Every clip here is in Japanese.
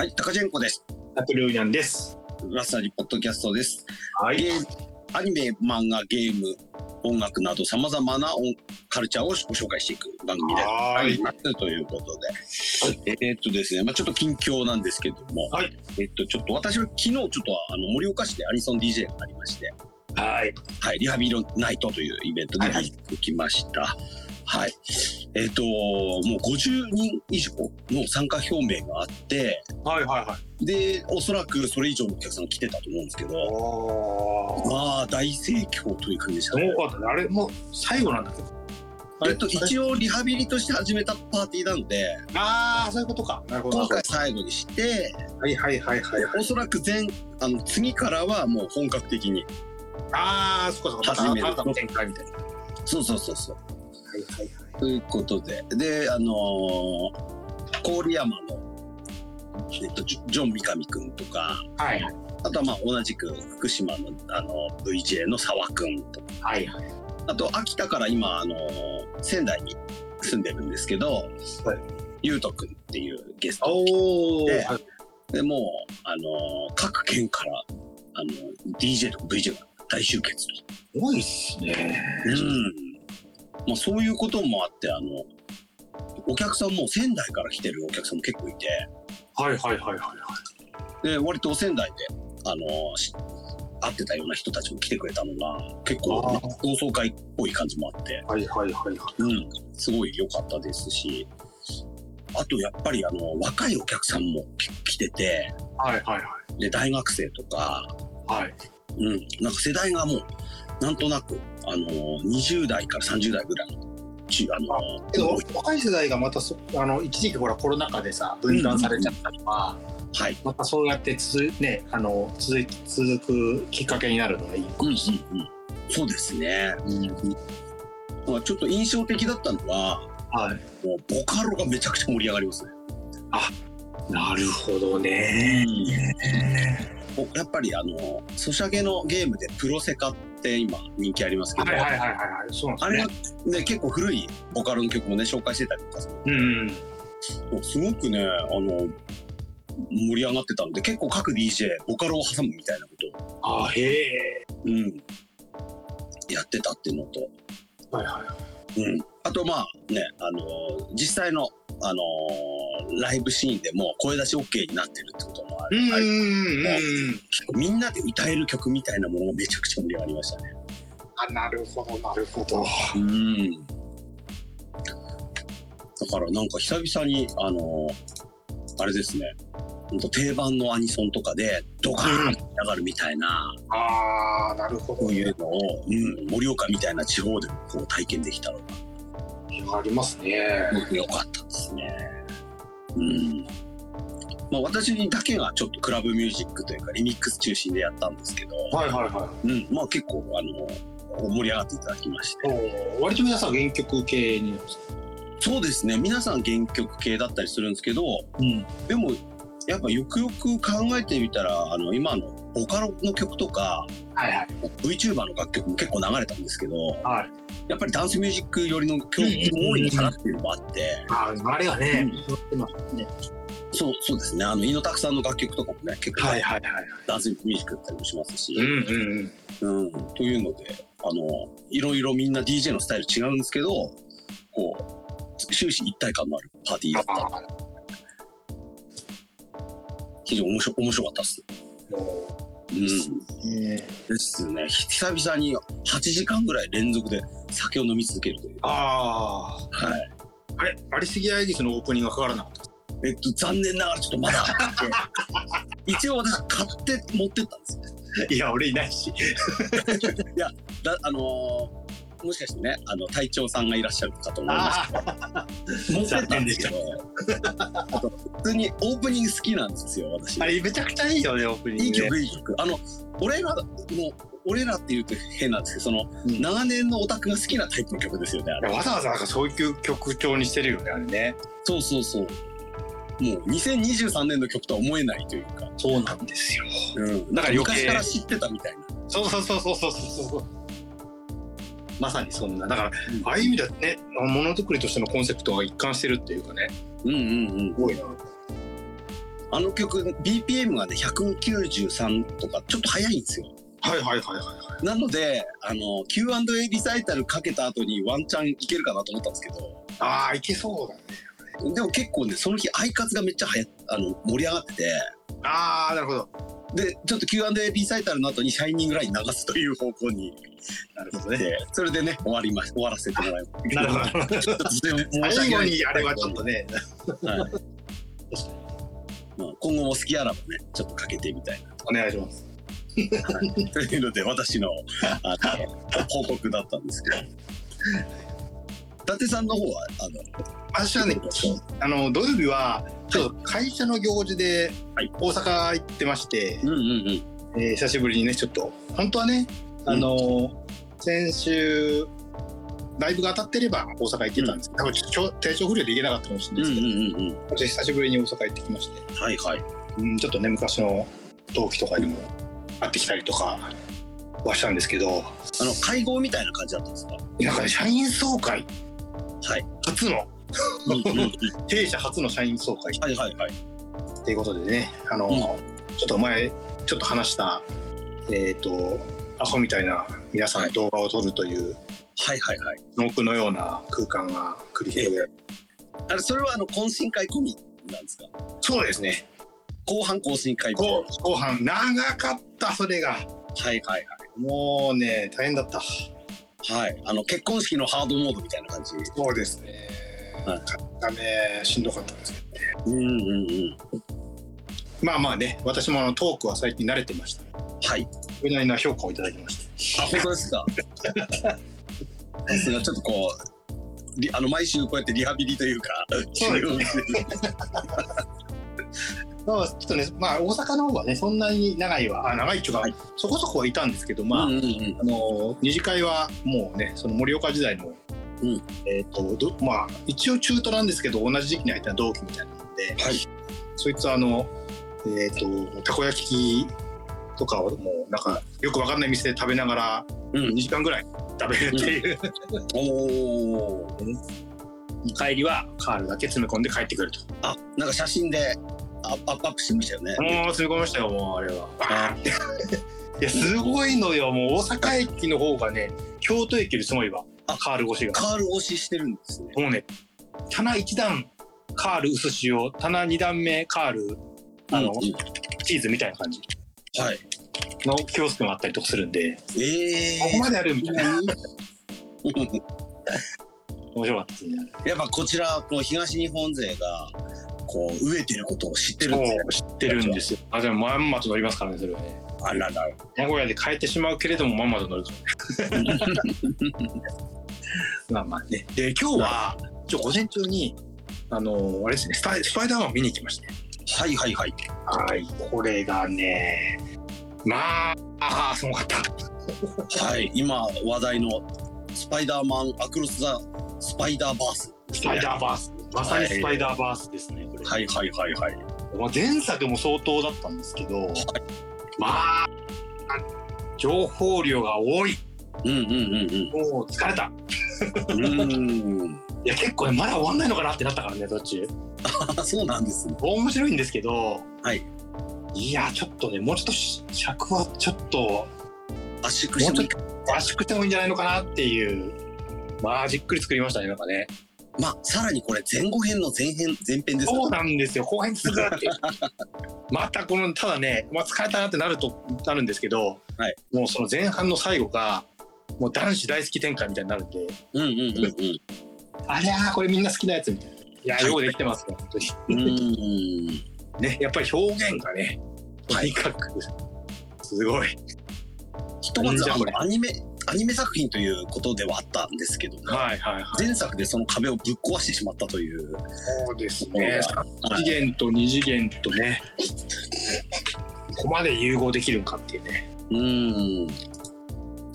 はい、高ジェンコです。ナポレオニャンです。ラッサリポッドキャストです。はゲ。ームアニメ、漫画、ゲーム、音楽など様々な音カルチャーをご紹介していく番組ではありい。ますということで。えーっとですね、まあちょっと近況なんですけども、はいえっと、ちょっと私は昨日ちょっとあの盛岡市でアニソン DJ がありまして、はい。はい、リハビリナイトというイベントにはい行ってきました。はい。えっ、と、もう50人以上の参加表明があって、はいはいはい。で、おそらくそれ以上のお客さんが来てたと思うんですけど、おー。まあ、大盛況という感じでしたね。かったね。あれ、もう最後なんだけ？ど。えっと、一応リハビリとして始めたパーティーなので、ああ、そういうことか。なるほど。今回最後にして、はいはいはいはい。おそらく前、あの、次からはもう本格的に。ああ、そこそこ。始める新たな展開みたいな。はそうそうそうそう。いはいはい。ということで、で、あのー郡山の、えっと、ジョン三上くんとか、はいあとはまあ同じく福島のあの VJ の沢くんとか、はいはい。あと秋田から今、あのー仙台に住んでるんですけど、はいゆうとくんっていうゲストおお。ではいでもう、あのー各県から、あの DJ とか VJ が大集結と。すごいっすね。うん。まあそういうこともあって、あの、お客さんも仙台から来てるお客さんも結構いて、はいはいはいはいはい。で、割と仙台で、あの、し会ってたような人たちも来てくれたのが、結構、同窓会っぽい感じもあって、はいはいはいはい。うん、すごい良かったですし、あとやっぱりあの、若いお客さんもき来てて、はいはいで、大学生とか、はい。はい。うん、なんか世代がもう、なんとなく、あの、20代から30代ぐらいの、ちあの、けど若い世代がまたそあの一時期ほらコロナ禍でさ分断されちゃったりとか、はい。またそうやって続,、ね、あの続い続くきっかけになるのがいい。うんうんうん。そうですね。まあちょっと印象的だったのは、はい。もうボカロがめちゃくちゃ盛り上がりますね。なるほどね。やっぱりあの、ソシャゲのゲームでプロセカって今人気ありますけど、はいはいはいはいはい。そうあれなんでがね、結構古いボカロの曲もね、紹介してたりとか。うん。もうすごくね、あの、盛り上がってたので、結構各 DJ、ボカロを挟むみたいなことを、あへえ。うん、やってたっていうのと、はいはい。うん。あと、まあね、あの実際の、あのライブシーンでも声出し OK になってるってこともある。うんあれうみんなで歌える曲みたいなものがめちゃくちゃ盛り上がりましたね。あなるほどなるほど。うん。だからなんか久々に、あのあれですね、定番のアニソンとかでドカーンって上がるみたいな、ああなるほど。こういうのを、うん、盛岡みたいな地方でもこう体験できたのがありますね。良かったですね。うん。まあ私だけがちょっとクラブミュージックというかリミックス中心でやったんですけど、はいはいはうん、まあ結構あの盛り上がっていただきまして。割と皆さん原曲系に。そうですね。皆さん原曲系だったりするんですけど、うん。でもやっぱよくよく考えてみたら、あの今のボカロの曲とか、はいはい VTuber の楽曲も結構流れたんですけど、はい。やっぱりダンスミュージック寄りの曲も多いのかなっていうのもあって、ああれがね。そう、そうですね。あの、井野拓さんの楽曲とかもね、結構はいはいはい。ダンスミュージックだったりもしますし、うんうんうん。うん、というので、あの、いろいろみんな DJ のスタイル違うんですけど、こう、終始一体感のあるパーティーだった。あ非常に面白面白かったっす。うん。うね。ですね。久々に8時間ぐらい連続で酒を飲み続けるという。ああ。はい。あれ、アリスギア・エギスのオープニングがかからなかった？えっと、残念ながらちょっとまだ 一応私買って持ってったんですよ。いや、俺いないし。だあのーもしかしてね、あの、隊長さんがいらっしゃるかと思いますけど、持ってったんですけど、あと、普通にオープニング好きなんですよ、私。あれ、めちゃくちゃいいよね、オープニング、ね。いい曲、いい曲。あの、俺らの、俺らって言うと変なんですけど、その、うん長年のオタクが好きなタイプの曲ですよね、あれ。わざわざなんかそういう曲調にしてるよね、あれね。そうそうそう。もう2023年の曲とは思えないというか、そうなんですよ。うん、だから余計昔から知ってたみたいな。そうそうそうそうそうそう。まさにそんな。だから、うんああいう意味ではね、ものづくりとしてのコンセプトが一貫してるっていうかね。うんうんうん。すごいな。あの曲 BPM がね193とかちょっと速いんですよはいはいはいはいはい。なのであの Q&A リサイタルかけた後にワンチャンいけるかなと思ったんですけどああ、いけそうだね。でも結構ねその日アイカツがめっちゃはやあの盛り上がっててああ、なるほど。でちょっと Q&A リサイタルの後に「シャイニングライン」流すという方向になるほどね。でそれでね終わりま終わらせてもらいましたなるほど。ちょっと申し最後にあれはちょっとね。はいまあ、今後も好きあらばねちょっとかけてみたいなお願いします。というので私のあの報告だったんですけど伊達さんの方はあの私はね、あの土曜日はちょっと会社の行事ではい。大阪行ってまして、うんうんうん。えー久しぶりにねちょっと本当はねあの、先週ライブが当たってれば大阪行ってたんですけど、多分ちょっと体調不良で行けなかったかもしれうんうんないですけど、うんうん私久しぶりに大阪行ってきまして、はいはい。うん、ちょっとね昔の同期とかにも会ってきたりとかはしたんですけど。あの会合みたいな感じだったんですか？なんかね社員総会はい。初の？弊社初の社員総会。はいはいはい。っていうことでねあの、うん。ちょっと前ちょっと話したえっ、とアホみたいな皆さんの動画を撮るというはいはいはい。僕のような空間が繰り広げられあれそれはあの懇親会込みなんですか？そうですね。後半懇親会後後半。長かったそれが。はいはい。もうね大変だったはい。はいあの結婚式のハードモードみたいな感じ。そうですね。はい。ダメしんどかったんですけどうんうんうん。まあまあね私もあのトークは最近慣れてました。はい。それなりな評価をいただきましてあ本当ですか？さすがちょっとこうリあの毎週こうやってリハビリというかそうですねまあちょっとね。まあ大阪の方はねそんなに長いはあ長いっていうか、はい。そこそこはいたんですけどまあ、うんうんうん。あの二次会はもうねその盛岡時代の、うん。えっ、とどまあ一応中途なんですけど同じ時期に入った同期みたいなので、はい。そいつはあのえっ、とたこ焼きとかをもうなんかよくわかんない店で食べながらうん。2時間ぐらい食べるっていう、おお 帰りはカールだけ詰め込んで帰ってくると。あなんか写真でアップアップしてましたよね。もう詰め込みましたよもうあれは。バー。ンっていやすごいのよもう大阪駅の方がね京都駅よりすごいわ。あカール越しが。カール押ししてるんですね。もうね棚1段カール薄塩棚2段目カールあの、うんうん。チーズみたいな感じ。はい。のキオスクがあったりとかするんで。ええここまであるみたいな。ー 面白かったですねやっぱこちらこの東日本勢がこう飢えてることを知ってるんで知ってるんですよ。あでもまんまと乗りますからねそれはね。あらら。名古屋で帰ってしまうけれどもまんまと乗る まあまあね。で今日はちょ午前中にあのあれですねスパイスパイダーマン見に行きまして。はいはいはい。はい。これがねまああーすごかった。はい。今話題のスパイダーマンアクロス・ザ・スパイダーバース。スパイダーバースまさにスパイダーバースですねこれ、はいはいはいはい。まあ、前作も相当だったんですけど、まあ情報量が多い。うんうんうんもう疲れた。うんうん。いや結構ねまだ終わんないのかなってなったからねどっち？あ そうなんです。ね面白いんですけどはい。いやちょっとねもうちょっとし尺はちょっと圧縮してもいい。か圧縮してもいいんじゃないのかなっていうまあじっくり作りましたねなんかねまあさらにこれ前後編の前編前編ですかそうなんですよ。後編続くって。またこのただね、まあ、疲れたなってなるとなるんですけど、はい。もうその前半の最後がもう男子大好き展開みたいになるんで。うんうんうんありゃーこれみんな好きなやつみたいな。いやはい。ようできてますよ本当に。うんうん。ねやっぱり表現がねとはい。にかく。すごい。ひとまずアニメアニメ作品ということではあったんですけどもはいはいはい。前作でその壁をぶっ壊してしまったという。そうですね。ね3次元と2次元とねここまで融合できるんかっていうね。うん。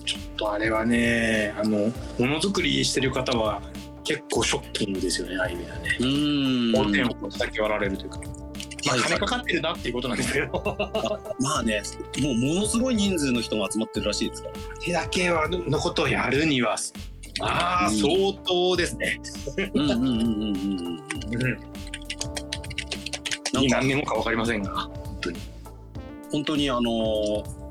ちょっとあれはねあのものづくりしてる方は結構ショッキングですよねああいう意味ではね。うん。横点をこう叩き割られるというか、まあ、はい金かかってるなっていうことなんですけど。まあねもうものすごい人数の人が集まってるらしいですから。手だけはのことをやるには。まあうん。相当ですね、うんうんうんうんうんうん何年後か分かりませんが。本当に。本当にあのー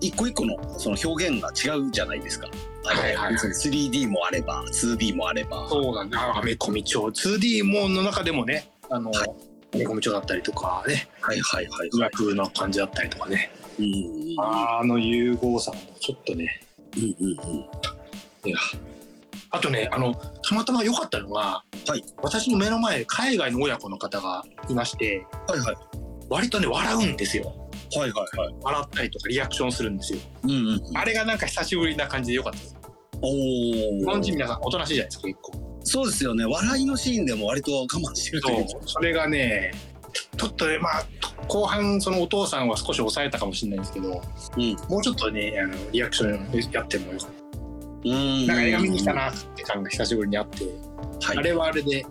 一個一個のその表現が違うじゃないですか。はいはいはい。別に 3D もあれば 2D もあれば。そうなんだアメコミ帳 2D もの中でもねあの、はいアメコミ帳だったりとかね。はいはいはい宇はい。楽の感じだったりとかね。うんうんあの融合さもちょっとね。うんうんうん。いや。あとねあのたまたま良かったのが、はい。私の目の前海外の親子の方がいましてはいはい。割とね笑うんですよ。はいはいはい。笑ったりとかリアクションするんですよ。うんうんうん。あれがなんか久しぶりな感じで良かったです。お日本人お。皆さんおとなしいじゃないですか結構そうですよね。笑いのシーンでも割と我慢してるというか。それがねちょっとねまあ後半そのお父さんは少し抑えたかもしれないんですけど、うん。もうちょっとねあのリアクションやってもよかっうん。たなんか映画見に来たなって感が久しぶりにあって、はい。あれはあれで。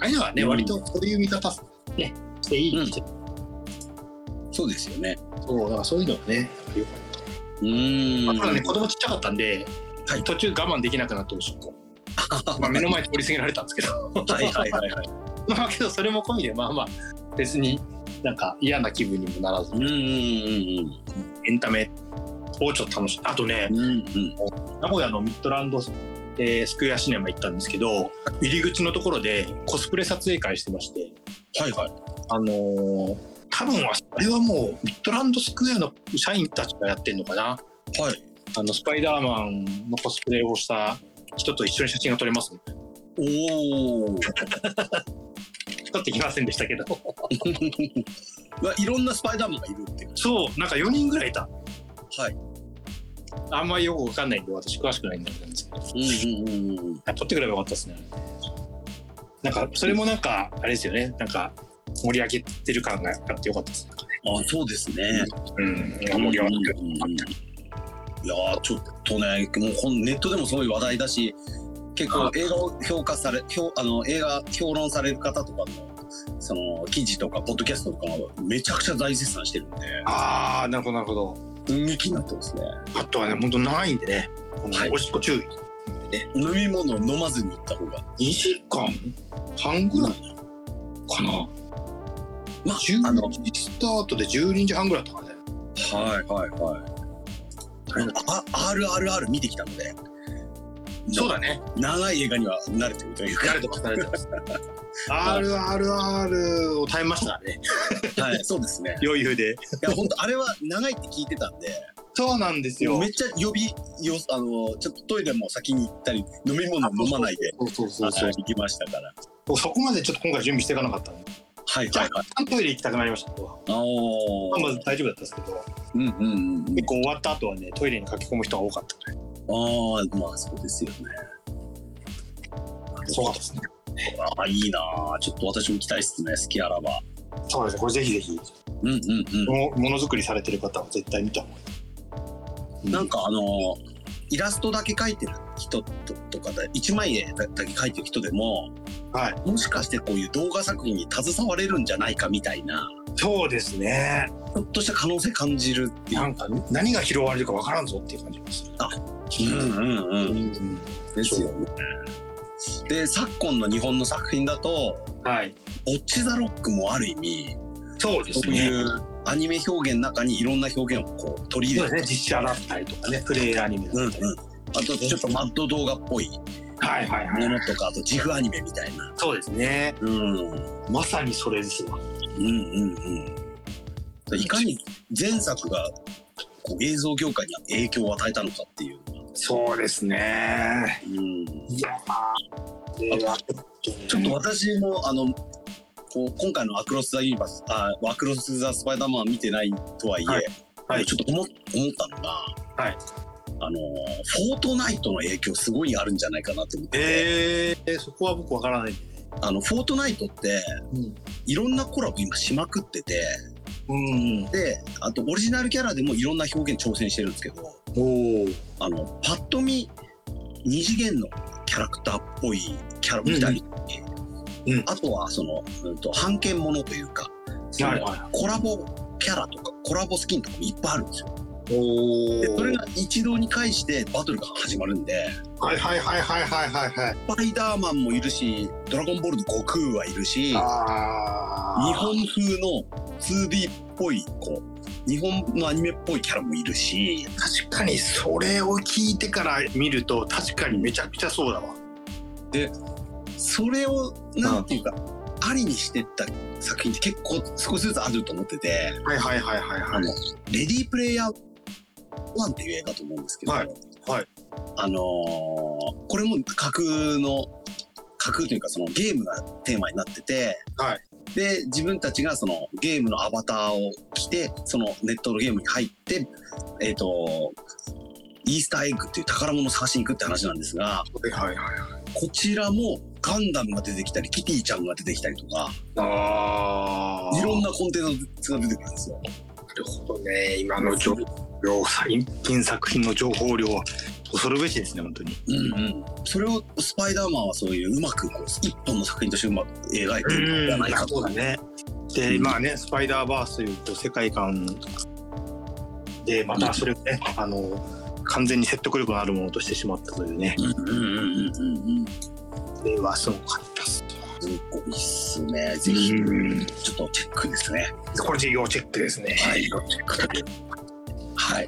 ああいうのはね、うん。割とそういう見方ね。していい、うん。そうですよね。そうだからそういうのはねよかうーん。った、ただね子供ちっちゃかったんで、はい。途中我慢できなくなっておしっこ、まあ、目の前通り過ぎられたんですけどはいはいはいはい。まあけどそれも込みでまあまあ別になんか嫌な気分にもならずうんうんうんエンタメをちょっと楽しいあとねうん。うんうん。名古屋のミッドランド、えースクエアシネマ行ったんですけど入り口のところでコスプレ撮影会してましてはいはい。あのー多分はあれはもうミッドランドスクエアの社員たちがやってんのかなはい。あのスパイダーマンのコスプレをした人と一緒に写真が撮れます、ね、おお。撮ってきませんでしたけど まあいろんなスパイダーマンがいるっていう。そうなんか4人ぐらいいたはい。あんまりよくわかんないんで私詳しくないんですけどうんうんうんうん。あ撮ってくればよかったですねなんかそれもなんかあれですよねなんか盛り上げてる感があってよかったですねあ、そうですね。うん盛り上がってるうんうんうんいやーちょっとね、もうネットでもすごい話題だし、結構映画を評価され、評あの映画評論される方とかのその記事とかポッドキャストとかめちゃくちゃ大絶賛してるんで、ああなるほどなるほど。人気になってますね。あとはね本当長いんでね、おしっこ注意。飲み物を飲まずに行った方が。2時間？半ぐらいかな？まあ、あ12の、時スタートで12時半ぐらいだったかね。はいはいはい。あ、RRR 見てきたので、そうだね。長い映画には慣れてるというか。慣れてます慣れてます。RRR を耐えましたね。はい、そうですね。余裕で。いや、本当あれは長いって聞いてたんで、そうなんですよ。めっちゃ呼びよ、あの、ちょっとトイレも先に行ったり、飲み物飲まないで、そうそうそうそう。はい行きましたから。そこまでちょっと今回準備していかなかったんではいはいはい。若干トイレ行きたくなりましたまあまず大丈夫だったんですけどうんうんうん。結構終わった後はねトイレに駆け込む人が多かったねああ、まあそうですよね。そうかですねああ、いいなあちょっと私も行きたいっすね、好きあらば。そうですねこれぜひぜひうんうんうん。もものづくりされてる方は絶対見た方がいいなんかあのイラストだけ描いてる人ととかで一枚絵だけ描いてる人でもはい。もしかしてこういう動画作品に携われるんじゃないかみたいなそうですね。ちょっとした可能性感じるっていう。なんか何が拾われるかわからんぞっていう感じがする。うんうんう。うんん。ですよね。で昨今の日本の作品だとはい「ボッチ・ザ・ロック」もある意味そうですそういうアニメ表現の中にいろんな表現をこう取り入れて、ね。実写だったりとかねプレイアニメだったり、うんうん、あとちょっとマッド動画っぽい。はいはいはものとかあと自負アニメみたいな。そうですね。うん。まさにそれですわ。うんうんうん。いかに前作がこう映像業界に影響を与えたのかっていう。そうですね。うん、いやちょっと私もあのこう今回の「アクロス・ザ・ユニバース」あ「アクロス・ザ・スパイダーマン」見てないとはいえ、はい。はい。ちょっと思思ったのが、はいあのフォートナイトの影響すごいあるんじゃないかなと思って、えー、そこは僕わからない。あのフォートナイトってうん。いろんなコラボ今しまくってて。うんであとオリジナルキャラでもいろんな表現挑戦してるんですけど。おおあのパッと見二次元のキャラクターっぽいキャラみたいに、うん。あとはその、うん、と半券ものというかそのはいはコラボキャラとかコラボスキンとかもいっぱいあるんですよ。おでそれが一堂に会してバトルが始まるんで。はいはいはいはいはいはい。はいスパイダーマンもいるしドラゴンボールの悟空はいるしあ日本風の 2D っぽいこう日本のアニメっぽいキャラもいるし確かにそれを聞いてから見ると確かにめちゃくちゃそうだわ。それをなんていうか、ありにしてった作品って結構少しずつあると思ってて。はいはいはいはいはい。あの「レディープレイヤー1」っていう映画だと思うんですけど、はい。はい。あのーこれも架空の架空というかそのゲームがテーマになってて、はい。で自分たちがそのゲームのアバターを着てそのネットのゲームに入ってえっ、とイースターエッグっていう宝物を探しに行くって話なんですがはいはいはい。こちらもガンダムが出てきたりキティちゃんが出てきたりとかあいろんなコンテンツが出てくるんですよ。なるほどね。今の情報量最近作品の情報量は恐るべしですね本当に。うんうん、それをスパイダーマンはそういううまくこう一本の作品としてうまく描いてるんじゃないかと。そうだね。でまあねスパイダーバースというこう世界観でまたそれをねあの完全に説得力のあるものとしてしまったというね。うんうんうんうん。うんこれはすごかった。っすすごいっすね。ぜひ、うん。ちょっとチェックですね。これ要チェックですね。はい、チェック。はい。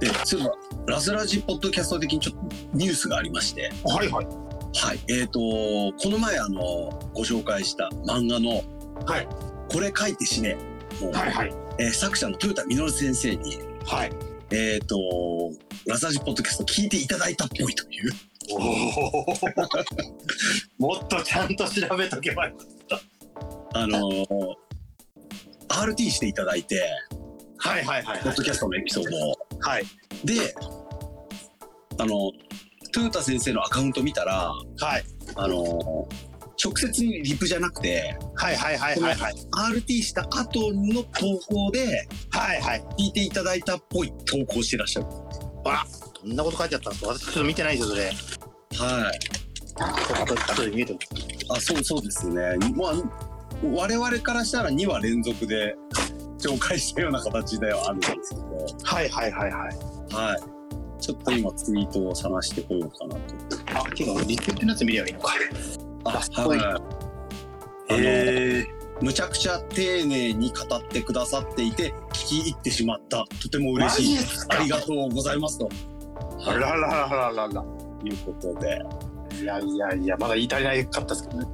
で、そういえば、ラズラジポッドキャスト的にちょっとニュースがありまして、はいはいはい。えっ、と、この前、あの、ご紹介した漫画の、はいこれ書いて死ね。はいはいえー作者の豊田稔先生に、はいえっ、と、ラズラジポッドキャスト聞いていただいたっぽいという。おお もっとちゃんと調べとけばよあのー RT していただいて、はいはいはいポッドキャストのエピソードを。はいで、あの、豊田先生のアカウント見たら、はいあの、直接にリプじゃなくて、はいはいはいはいはい RT した後の投稿ではいはい聞いていただいたっぽい投稿してらっしゃる。どんなこと書いてあったんですか？私ちょっと見てないですよそれはい。あ、そうそうですね。まあ、我々からしたら2話連続で紹介したような形ではあるんですけど、はいはいはいはい。はい。ちょっと今ツイートを探してこようかなと。あていうかリツイートのやつ見ればいいのか。あ、すごい。はい。へえむちゃくちゃ丁寧に語ってくださっていて聞き入ってしまった。とても嬉しい。すありがとうございますと。あらららららら。いうことで。いやいやいやまだ言い足りないかったですけどね。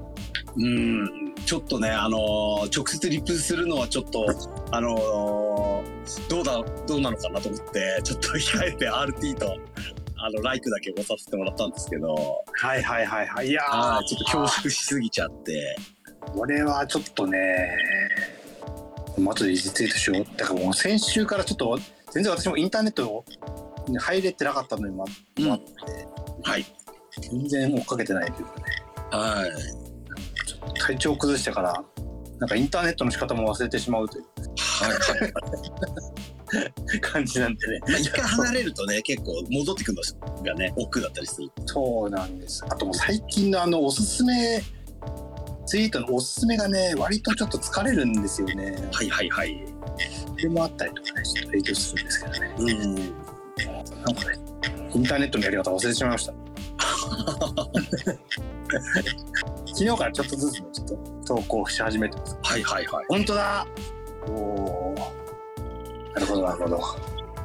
うんちょっとねあのー直接リプするのはちょっとあのーどうだどうなのかなと思ってちょっと控えて RT とあのライクだけ押させてもらったんですけど。はいはいはいはい。いやはいちょっと恐縮しすぎちゃって。これはちょっとねもう後でリツイートしよう。だからもう先週からちょっと全然私もインターネットに入れてなかったのにもあうん。あって、はい。全然追っかけてないというかね。はい体調崩してからなんかインターネットの仕方も忘れてしまうという。感じなんでね。まあ一回離れるとね結構戻ってくるのがね億劫だったりする。そうなんです。あともう最近のあのおすすめツイートのおすすめがね割とちょっと疲れるんですよね。はいはいはい。それもあったりとかねちょっと影響するんですけどね。うん。なんかねインターネットのやり方忘れてしまいました 昨日からちょっとずつねちょっと投稿し始めてます。はいはいはい。本当だ。おおなるほどなるほど。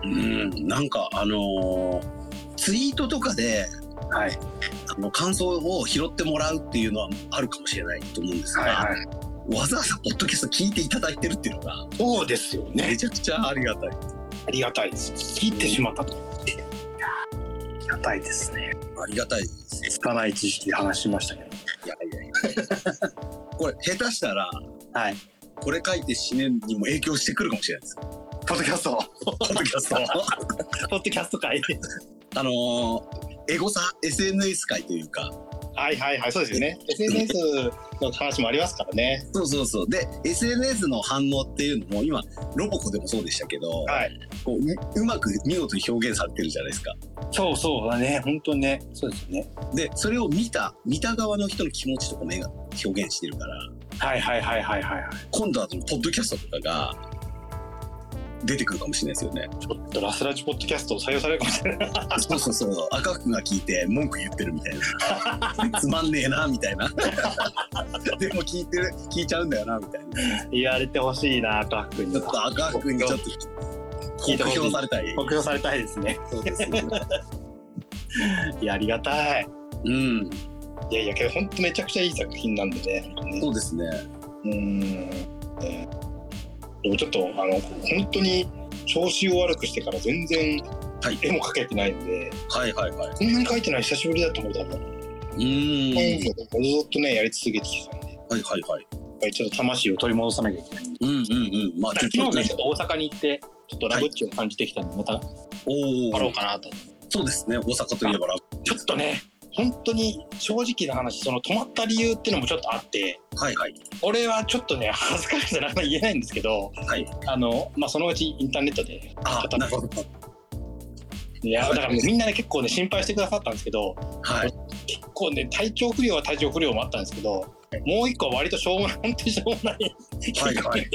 うんなんかあのーツイートとかではい。あの感想を拾ってもらうっていうのはあるかもしれないと思うんですが、はいはい。わざわざポッドキャスト聞いていただいてるっていうのがそうですよね。めちゃくちゃありがたい。ありがたいです。聞いてしまったと。ありがたいですね。ありがたいです。つかない知識で話しましたけどいやいやいや。これ下手したらはい。これ書いて死ねにも影響してくるかもしれないです。ポッドキャストポッドキャスト ポッドキャスト会。あのーエゴサ SNS 界というか。はいはいはいそうですよね。SNS の話もありますからね。そうそうそう。で SNS の反応っていうのも今ロボコでもそうでしたけど、はい。こうううまく見事に表現されてるじゃないですかそうそうだね本当にねそうですよねでそれを見た見た側の人の気持ちとかも絵が表現してるからはいはいはいはいはいはい今度はそのポッドキャストとかが出てくるかもしれないですよね。ちょっとラスラジポッドキャスト採用されるかもしれない。そうそうそう。赤福が聞いて文句言ってるみたいな。つまんねえなみたいな。でも聞いてる聞いちゃうんだよなみたいな。言われてほしいな、赤福にちょっと赤福にちょっと聞いてほしい酷評されたい。目標されたいですね。そうですね。いや、ありがたい。うん。いやいや、けど本当めちゃくちゃいい作品なんでね。そうですね。うーん。ねでもちょっと、あの、本当に調子を悪くしてから全然はい絵も描けてないんで、はいはいはい。こんなに描いてない久しぶりだと思う多分。うーん。ずっとね、やり続けてきたんで、はいはいはい。ちょっと魂を取り戻さなきゃいけない。うんうんうん。まあ昨日ね、ちょっと大阪に行って、ちょっとラブッチを感じてきたんで、またおおやろう。かなと。そうですね。大阪といえばラちょっとね、本当に正直な話、その止まった理由っていうのもちょっとあって、はいはい。俺はちょっとね、恥ずかしくてなかなか言えないんですけど、はい。あの、まあ、そのうちインターネットで、あ、なるほど。いや、だからみんなね、結構ね、心配してくださったんですけど、はい。結構ね、体調不良は体調不良もあったんですけど、もう一個は割としょうもない、本当にしょうもない、はいはい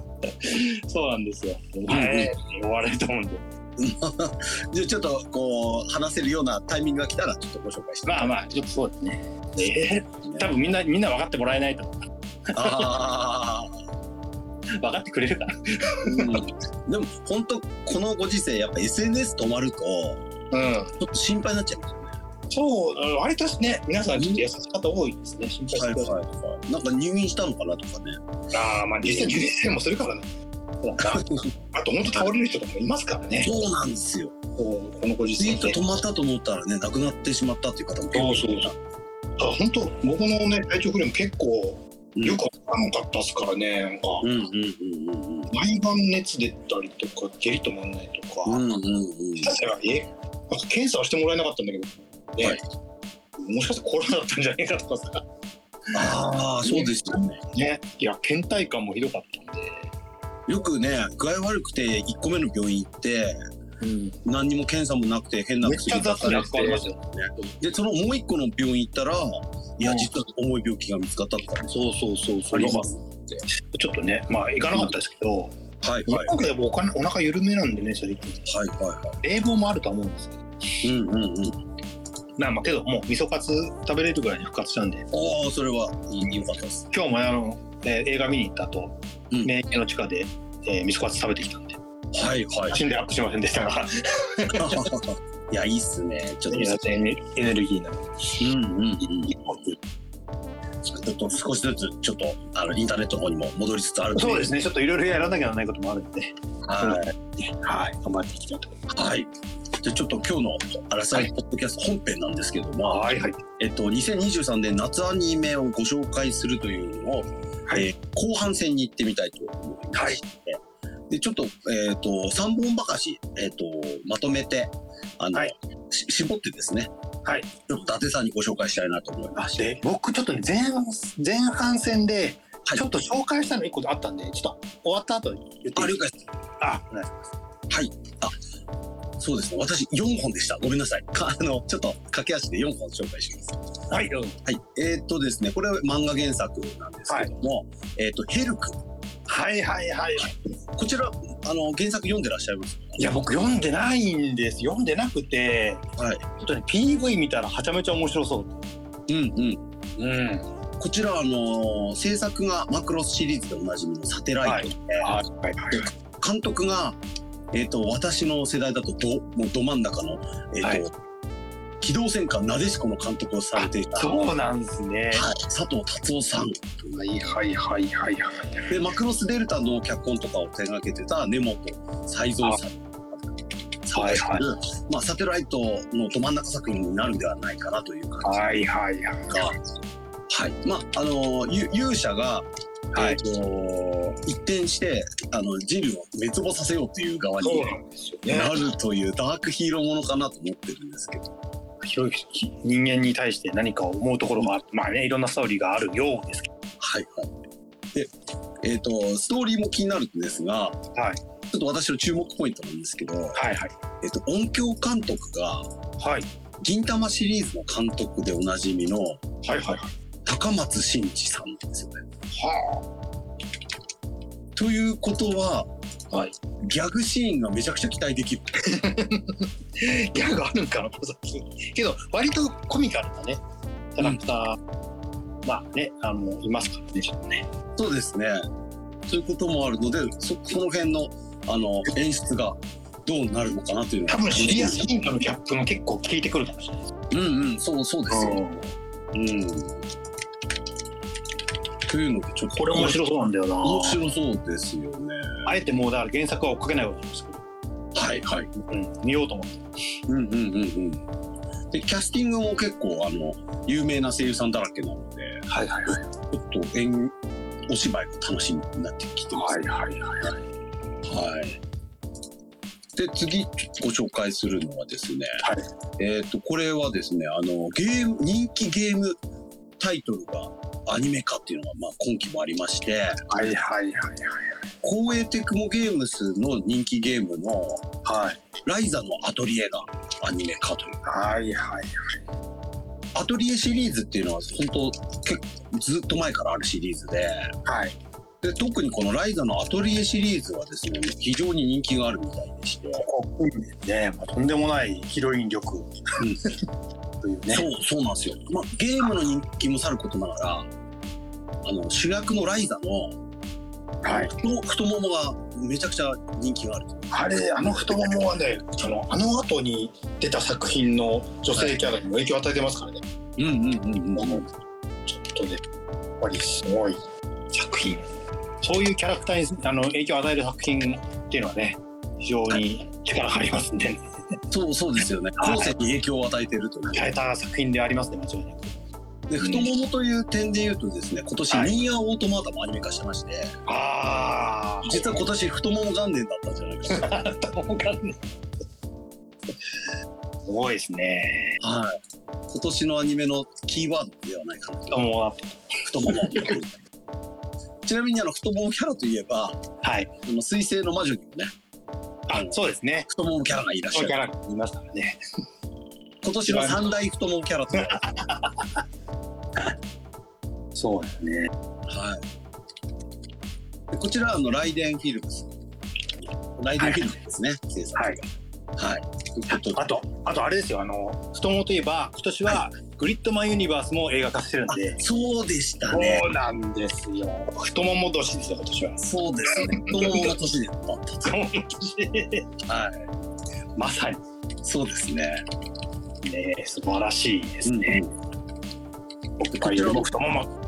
そうなんですよ。んはい、終われると思うんで。じゃあちょっとこう話せるようなタイミングが来たらちょっとご紹介して。まあまあ、ちょっとそうですね。えー、多分みんな、みんな分かってもらえないと思う。ああ。分かってくれるかな。うんでも本当このご時世やっぱ SNS 止まるとうん。ちょっと心配になっちゃいますそう、割とね、皆さんちょっと優しい方多いですね。心配してください。はい。なんか入院したのかなとかね。ああ、まあ実際受精もするからね。あと本当倒れる人とかもいますからね。そうなんですよ。そうこのご時世で。止まったと思ったらね亡くなってしまったっていう方も結構そうそうあ本当僕のね体調不良も結構うんよくわからなかったですからね。なんかうんうんうんうんうん毎晩熱出たりとか下痢止まんないとか。うんうんうんだからえ？なんか検査はしてもらえなかったんだけどね。はいもしかしてコロナだったんじゃないかとかさ。ああそうですよねね。いや倦怠感もひどかったんで。よくね具合悪くて1個目の病院行ってうん。何にも検査もなくて変なめっちゃ薬出されてよ。でそのもう1個の病院行ったらいやうん実は重い病気が見つかったとかねそうそうそうそう。ありますちょっとね、まあ行かなかったですけど、はいはい日本でもお金お腹緩めなんでね、正直。はいはいは冷房もあるとは思うんですけど。いうんうんうんまあまあけど、もう味噌カツ食べれるぐらいに復活したんで、ああそれはいいよかったです。今日もあの、えー映画見に行った後、うん。免疫の地下で、えー味噌カツ食べてきたんで、はいはい。写真でアップしませんでしたが、いやいいっすね。ちょっとエネエネルギーな。うんうんうん。ちょっと少しずつちょっとあのインターネットの方にも戻りつつあるそうですね、ちょっといろいろやらなきゃならないこともあるんで、はい。はい、頑張っていきたいと思います。はいじゃあちょっと今日の「アラサイポッドキャスト」本編なんですけども、はいはい。えっと、2023年夏アニメをご紹介するというのを、はいえー後半戦に行ってみたいと思います。でちょっと,、えっと3本ばかし、えっとまとめてあの、はいし絞ってですね、はい、ちょっと伊達さんにご紹介したいなと思います。で、僕ちょっとね、前前半戦で、はいちょっと紹介したの一個あったんで、ちょっと終わった後に言っていいあ了解ですあ、お願いします。はいあそうですね私4本でしたごめんなさいかあのちょっと駆け足で4本紹介します。はい。はいえっとですねこれは漫画原作なんですけども、えっとヘルクはいはいはい。こちらあの原作読んでらっしゃいます？いや、僕読んでないんです。読んでなくて、はいちょっとね、PV 見たらはちゃめちゃ面白そう。うんうんうん。こちらあのー制作がマクロスシリーズでおなじみのサテライトで、はいはいはい。監督が、えー、と私の世代だとどもうど真ん中の、えーとはい。機動戦艦なでしこの監督をされていた、はい、そうなんですね。佐藤達夫さん。はいはいはいはいはい。でマクロスデルタの脚本とかを手掛けてた根本才三さん。はいはい。まあ、サテライトのど真ん中作品になるんではないかなという感じ。はいはいはい。が、はい、まああのゆ勇者が、はい一転してあの人類を滅亡させようという側になるというダークヒーローものかなと思ってるんですけど、広い人間に対して何か思うところがあって、まあね、いろんなストーリーがあるようですけど。はいはい。で、えっ、とストーリーも気になるんですが、はいちょっと私の注目ポイントなんですけど、はいはい。えっ、と音響監督がはい銀魂シリーズの監督でおなじみのはいはいはい。高松真嗣さんですよね。はということは、はいギャグシーンがめちゃくちゃ期待できる。ギャグあるんかなこの作品けど割とコミカルなねキャラクター、まあねあのいますからねちょっとねそうですね。そういうこともあるので、そその辺のあの演出がどうなるのかなというの多分シリアスヒントのギャップも結構効いてくるかもしれないうんうん、そうそうですよ。うん。というので、ちょっとこれ面白そうなんだよな。面白そうですよね。あえてもうだから原作は追っかけないわけですけど、はいはい。うん、見ようと思って。うんうんうんうん。で、キャスティングも結構、あの、有名な声優さんだらけなので、はいはいはい。ちょっと演、お芝居が楽しみになってきてます、はいはいはい。はい。で、次ご紹介するのはですね、はい。えっ、と、これはですね、あの、ゲーム、人気ゲームタイトルがアニメ化っていうのが、まあ、今期もありまして、はいはいはいはい。光栄テクモゲームスの人気ゲームのはいライザのアトリエがアニメ化という。はいはいアトリエシリーズっていうのは本当結構ずっと前からあるシリーズで、はい。で特にこのライザのアトリエシリーズはですね、非常に人気があるみたいでして、ここね、まあ、とんでもないヒロイン力というねそう、そうなんですよ。まあ、ゲームの人気もさることながら、あの、主役のライザの、はい太太ももがめちゃくちゃ人気がある。あれあの太ももはねそのあの後に出た作品の女性キャラにも影響を与えてますからね、うんうんうんうん。ちょっとねやっぱりすごい作品そういうキャラクターにあの影響を与える作品っていうのはね非常に力がありますんで、ね、そうそうですよね。はい後世に影響を与えているという。変えた作品でありますね間違いなくで、太ももという点で言うとですね、今年はいニーヤーオートマータもアニメ化してまして、ああ実は今年太もも元年だったんじゃないかな。太ももがねすごいですねはい。今年のアニメのキーワードではないかなと。太ももが太もも。ちなみにあの太ももキャラといえば、はいあの水星の魔女にもね、あそうですね太ももキャラがいらっしゃる。キャラいますからね今年の三大太ももキャラと。そうですねはい。でこちらはあのライデンフィルムス。ライデンフィルムですね。はいはい。といあとあとあれですよあの太ももといえば今年はグリッドマンユニバースも映画化してるんで、そうでしたね。そうなんですよ太もも年ですよ今年はそうですね。太ももの年で。太もも年 はい。まさにそうですね。ね素晴らしいですね、僕こちらも太もも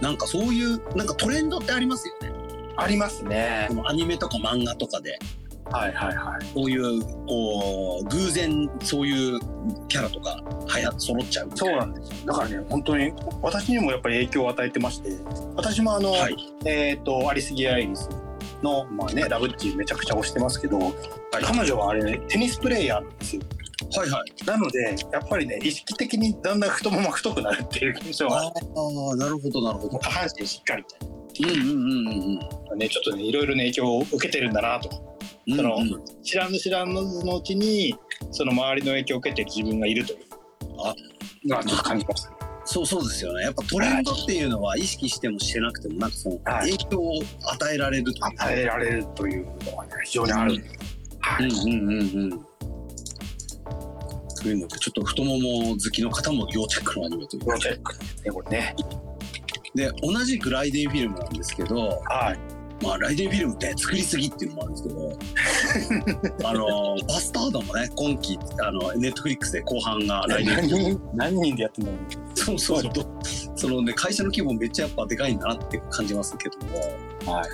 なんかそういう、なんかトレンドってありますよね。ありますねアニメとか漫画とかで、はいはいはいこういう、こう、偶然そういうキャラとか、はや、揃っちゃう。そうなんですよだからね本当に私にもやっぱり影響を与えてまして私もあの、はい。えっ、とアリス・ギア・アイリスのまあねラブッチめちゃくちゃ推してますけど、はい彼女はあれねテニスプレーヤーなんですよはいはい。なのでやっぱりね意識的にだんだん太ももが太くなるっていう現象がああ、なるほど、なるほど。下半身しっかりみうんうんうんうんたいなねちょっとねいろいろね影響を受けてるんだなとうん。そのうん。うん知らぬ知らぬのうちにその周りの影響を受けてる自分がいるという。あのはちょっと感じましたそうそうですよね。やっぱトレンドっていうのは意識してもしてなくても、なんかそのはい。影響を与えられるというか。与えられるというのはね非常にある、うんはいうんうんうん。そういうので、ちょっと太もも好きの方も要チェックのアニメという。要チェックねこれね。で、同じくライデンフィルムなんですけど、はいまあ、ライデンフィルムって作りすぎっていうのもあるんですけど、あの、バスタードもね、今期、あの、ネットフリックスで後半が来年何人何人でやってんだろうそうそうそう。そのね、会社の規模めっちゃやっぱでかいんだなって感じますけども、はい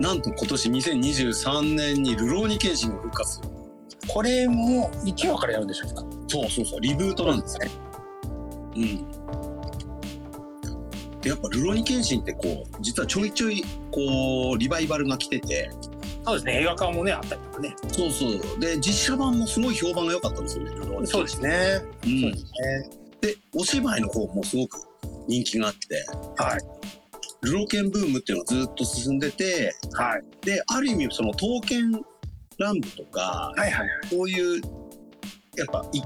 なんと今年2023年にルローニケンシンが復活する。これも1話からやるんでしょうかそうそうそう、リブートなんですね。うん。で、やっぱルローニケンシンってこう、実はちょいちょい、こう、リバイバルが来てて、そうですね。映画化もねあったりとかね。そうそう。で、実写版もすごい評判が良かったんですよね。そうですね。うん。そうですね。で、お芝居の方もすごく人気があって、はい。ルロケンブームっていうのがずっと進んでて、はい。で、ある意味その刀剣乱舞とか、はいはいこういう、やっぱイ、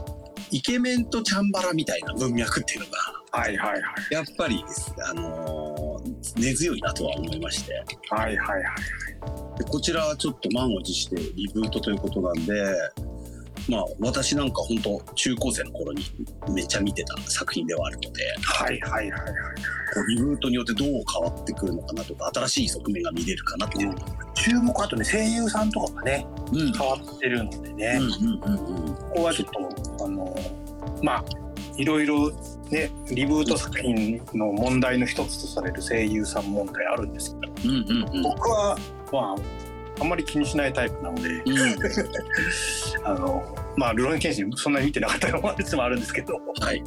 イケメンとチャンバラみたいな文脈っていうのが、はいはいはいやっぱり、あのー根強いなとは思いまして。はいはいはいでこちらはちょっと満を持してリブートということなんで、まあ私なんか本当中高生の頃にめっちゃ見てた作品ではあるので、はいはいはいはい。こうリブートによってどう変わってくるのかなとか、新しい側面が見れるかなっていう。注目あとね声優さんとかがねうん。変わってるのでね、うんうんうんうん。ここはちょっとあのまあいろいろねリブート作品の問題の一つとされる声優さん問題あるんですけどうんうんうん。僕はまああんまり気にしないタイプなので、うん、あのまあルローニケンシンそんなに見てなかったのもあもあるんですけどはい。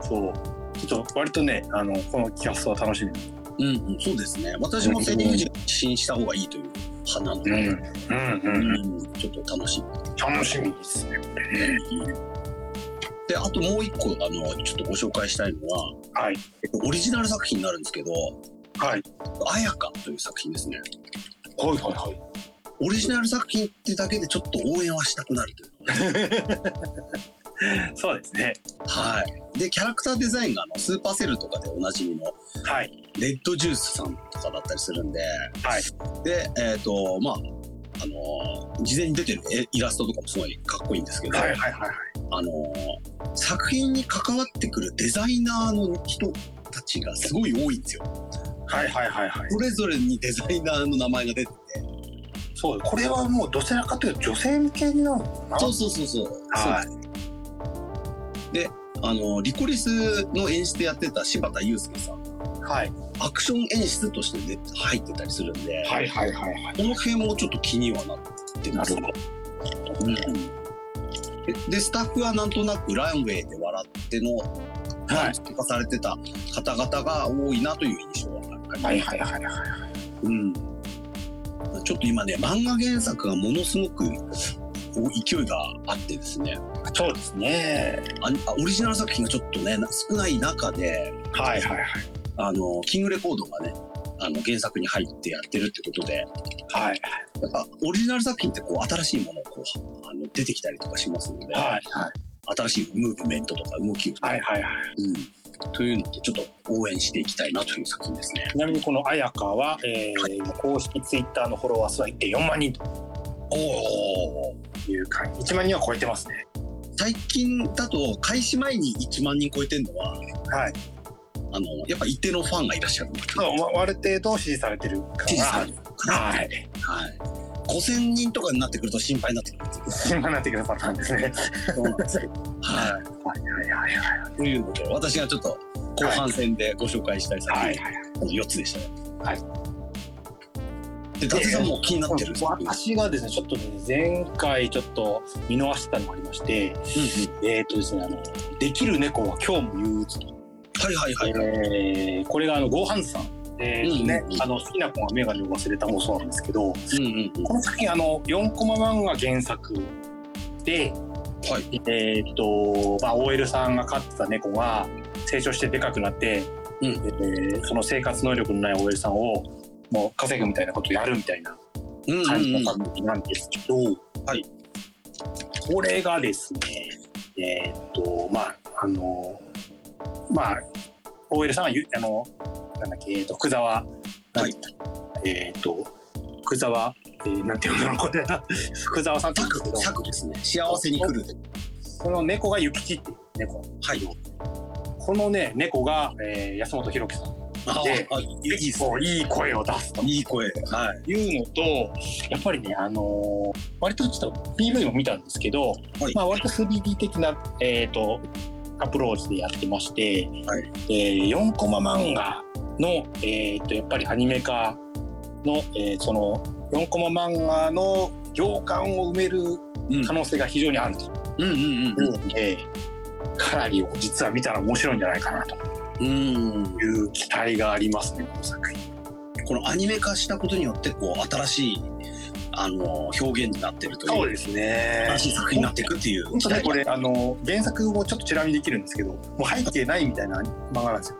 そう。ちょっと割とねあのこのキャストは楽しみ。うんうん、そうですね。私も声優陣を支援した方がいいという派なので、うん。うんうんちょっと楽しみ。楽しみですねこれねで、あともう一個、あの、ちょっとご紹介したいのは、はいえっとオリジナル作品になるんですけど、はいあやかという作品ですね。はいはいはいオリジナル作品ってだけでちょっと応援はしたくなるという。そうですねはい。で、キャラクターデザインがあのスーパーセルとかでおなじみのはいレッドジュースさんとかだったりするんで、はいで、えっ、と、まあ、あのー事前に出てる絵イラストとかもすごいかっこいいんですけど、はいはいはいあのー作品に関わってくるデザイナーの人たちがすごい多いんですよ。はいはいはいはい。それぞれにデザイナーの名前が出てて、そうこれはもうどちらかというと女性向けになるのかなそうそうそうそう。はい。で、あのーリコリスの演出やってた柴田祐介さん、はい。アクション演出としてで入ってたりするんで、はいはいはいはい。この辺もちょっと気にはなってますね。う。ん。ででスタッフはなんとなくランウェイで笑ってのはい。参加されてた方々が多いなという印象があります、はいはいはいはいうん、ちょっと今ね漫画原作がものすごくお勢いがあってですね。そうですね。ああオリジナル作品がちょっとね少ない中ではいはいはい。あのキングレコードがねあの原作に入ってやってるってことではい。やっぱオリジナル作品ってこう新しいものをこうあの出てきたりとかしますので、はい。はい新しいムーブメントとか動きを、はいはいはい。うん、というのでちょっと応援していきたいなという作品ですね。ちなみにこの綾香は、えー今公式ツイッターのフォロワー数は1.4万人と。おおいう感じ1万人は超えてますね。最近だと開始前に1万人超えてるのははいあのやっぱ一定のファンがいらっしゃるまあある程度支持されてるから。支持される。はい。はい、5000人とかになってくると心配になってくるんですよ。今なってくるパターンですね。そうなんですよ。ははい。はい。はいはいいというので私がちょっと後半戦でご紹介したい作品、はい。はいこの4つでしたよ。はい。で伊達さんも気になってる作品私がですねちょっとね前回ちょっと見逃してたのがありましてえっ、とですねあの「できる猫は今日も憂鬱」と、はいはいはい。はい、えーこれがあのゴーハンズさん。えーとねうんうんうん。あの好きな子が眼鏡を忘れたもそうなんですけどうんうんうん。この作品あの4コマ漫画原作ではい。えっ、と、まあ、OL さんが飼ってた猫が成長してでかくなって、うん。えーその生活能力のない OL さんをもう稼ぐみたいなことをやるみたいな感じうんの作品なんですけど、はい。これがですねえーっとまああのまあ OL さんはゆあのなんだっけ、えーっと福沢、はい。えーっと福沢、えーなんていうのこれ福沢さんって言うんですね。幸せに来る。この猫が諭吉っていう猫。はい。このね猫が、えー安本博樹さんあであい。いいい声を出すと。いい声。はい。いうのとやっぱりねあのー割とちょっと PV も見たんですけど、はい。まあ割と 3D 的なえっ、とアプローチでやってまして、はい。えー4コマ漫画のえっ、とやっぱりアニメ化の、えーその4コマ漫画の行間を埋めるうん。可能性が非常にあると。いうので、かなり実は見たら面白いんじゃないかなと。うん。いう期待がありますねこの作品。このアニメ化したことによってこう新しいあの表現になってるというですね。新しい作品になっていくっていう。本当ねこれあの原作をちょっとチラ見できるんですけどもう背景ないみたいな漫画なんですよ。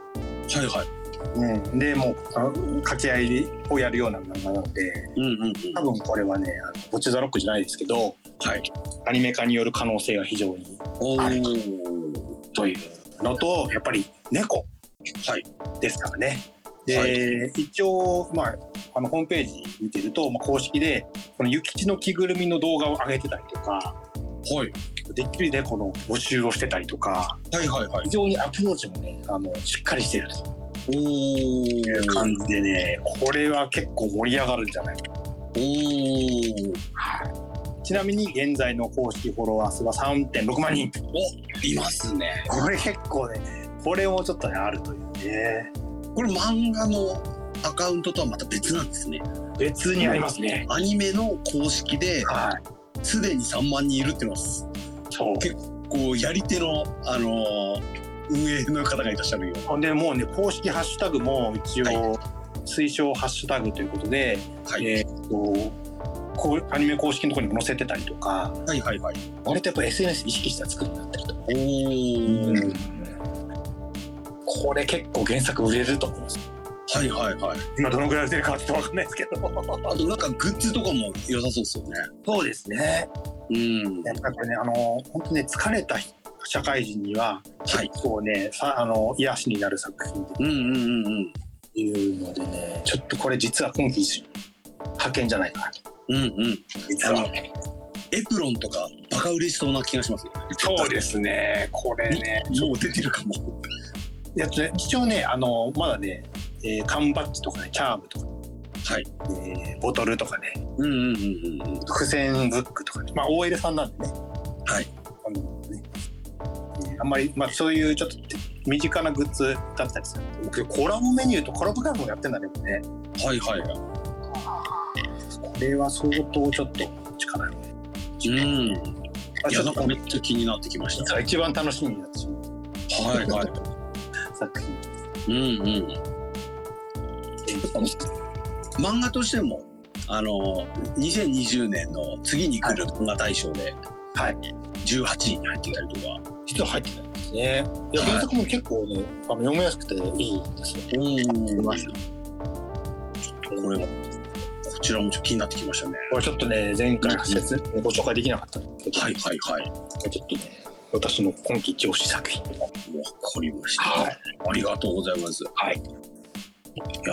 はいはい。うん、でもうあの掛け合いをやるような漫画なのでうんうんうん。多分これはねあのボッチザロックじゃないですけどはい。アニメ化による可能性が非常におはいー。というのとやっぱり猫はい。ですからね。で、は一応まああのホームページ見てると、まあ、公式でこの諭吉の着ぐるみの動画を上げてたりとかはい。でっきりでこの募集をしてたりとかはいはいはい非。常にアプローチもねあのしっかりしてるとおいうー。感じでねこれは結構盛り上がるんじゃないかおー。ちなみに現在の公式フォロワー数は3.6万人いますね。これ結構ねこれもちょっとねあるというねこれ漫画のアカウントとはまた別なんですね。別にありますねアニメの公式ではいすでに3万人いるっていうのはそう結構やり手のあのー運営の方がいらっしゃるよ。ほんでもうね公式ハッシュタグも一応は推奨ハッシュタグということで、はい。えーっとこうアニメ公式のところにも載せてたりとかはいはいはい。割とやっぱ SNS 意識した作りになってると、おー。これ結構原作売れると思いますはいはいはい。今どのぐらい売るかはちょっと分かんないですけどあとなんかグッズとかも良さそうですよね。そうですねうん。やっぱりこれねあの本当ね疲れた社会人にははい結構ね、さあの癒しになる作品っうんうんうんうん。ていうのでねちょっとこれ実は今季派遣じゃないかなとうんうん。実はエプロンとかバカ売れしそうな気がします。そうですねこれねもう出てるかも。いやね一応ねあのまだね、えー缶バッジとかねチャームとか、はい。えーボトルとかねうんうんうんうんうん。付箋ブックとかねまあ OL さんなんでねはい。あのねえーあんまり、まあ、そういうちょっと身近なグッズだったりするコラボメニューとコラボカードもやってんだねこれねはいはい。これは相当ちょっと力がねうん。いや、なんかめっちゃ気になってきました。一番楽しみになってしまうはいはい。作品うんうん。漫画としても、あの、2020年の次に来る漫画大賞で、はい18位に入ってたりとか。実は入ってないんですねいや原作も結構ねあの読みやすくていいんですようん。これは、こちらもちょっと気になってきましたね。これちょっとね前回説ご紹介できなかったんですけど、はいはいはい。ちょっとね私の今季一押し作品わかりました。はいありがとうございます。はいい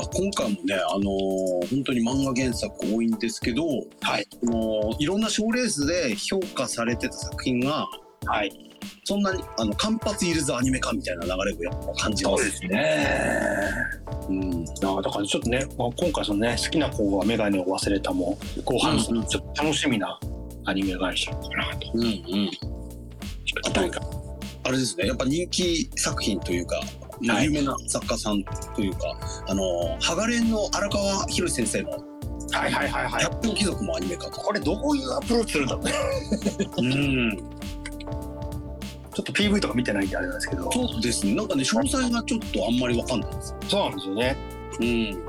や今回もね、あのー本当に漫画原作多いんですけど、はい。そのいろんな賞レースで評価されてた作品がはい。そんなにあの間髪いるぞアニメ化みたいな流れをやっぱ感じます。すね。うん、だからちょっとね、まあ、今回そのね好きな子は眼鏡を忘れたも後半ちょっと楽しみなアニメ会社かなと。うん、うん。期待感あれですね、やっぱ人気作品というか、有名な作家さんというか、あのーハガレンの荒川博先生のはいはいはいはい百分貴族もアニメ化。これどういうアプローチするんだろうねうん。ちょっと PV とか見てないんであれなんですけどそうですね、なんかね、詳細がちょっとあんまりわかんないです。そうなんですよねうん。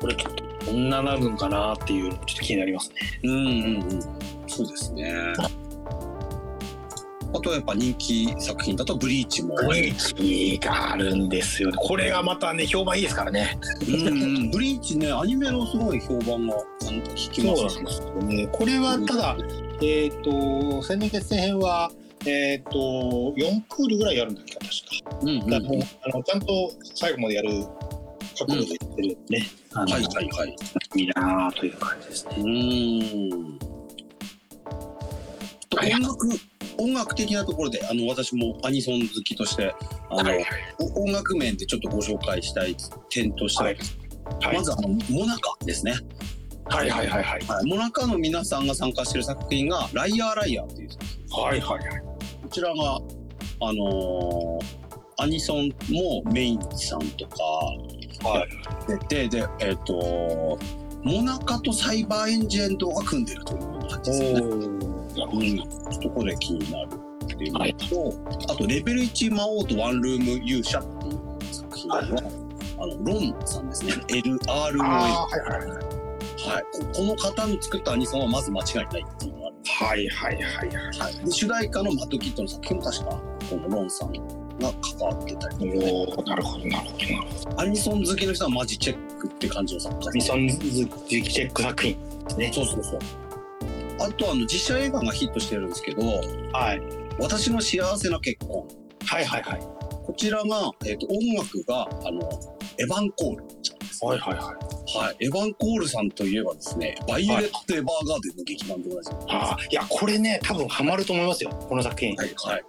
これちょっとどんななるんかなっていうのちょっと気になりますねうんうんうん。そうですね。あとはやっぱ人気作品だとブリーチも。ブリーチがあるんですよねこれがまたね評判いいですからねうんうん。ブリーチね、アニメのすごい評判が聞きますねこれはただえっ、と千年決戦編はえっ、と4クールぐらいやるんだっけ確かうんうん。だもうあのちゃんと最後までやる覚悟で言ってるんでね、はいはいはい。いいなあという感じですねうーん。はい。音楽、音楽的なところで、あの、私もアニソン好きとして、あの、お音楽面でちょっとご紹介したい点としては、はいはい。まずあの、モナカですね。はいはいはいはい。はい、モナカの皆さんが参加している作品が「ライアーライアー」っていう作品。はいはいはい。こちらがあのーアニソンもメインさんとかはい。でででえっ、とモナカとサイバーエンジェントが組んでるという感じですよね。うん、ちょっとこれ気になるっていうのと、はい。あとレベル1魔王とワンルーム勇者っていう作品は、はいあのロンさんですね。LRON あはいはいはい。い。ここの方の作ったアニソンはまず間違いないっていうのがあるはいはいはいはいはい、で主題歌のマッドキットの作品も確かこのロンさんが関わってたりとか。ねおーなるほどなるほど。なるほどアニソン好きの人はマジチェックって感じの作家さん。ミソンズチェック作品ね。そうそうそうあとあの実写映画がヒットしてるんですけどはい「私の幸せな結婚はいはいはい」こちらが、えー、と音楽があのエヴァン・コールちゃんです、はいはいはいはい。エヴァン・コールさんといえばですね、バイオレット・エヴァーガーデンの劇版で同じ。ああ、いや、これね、多分ハマると思いますよ、この作品。はい。はい。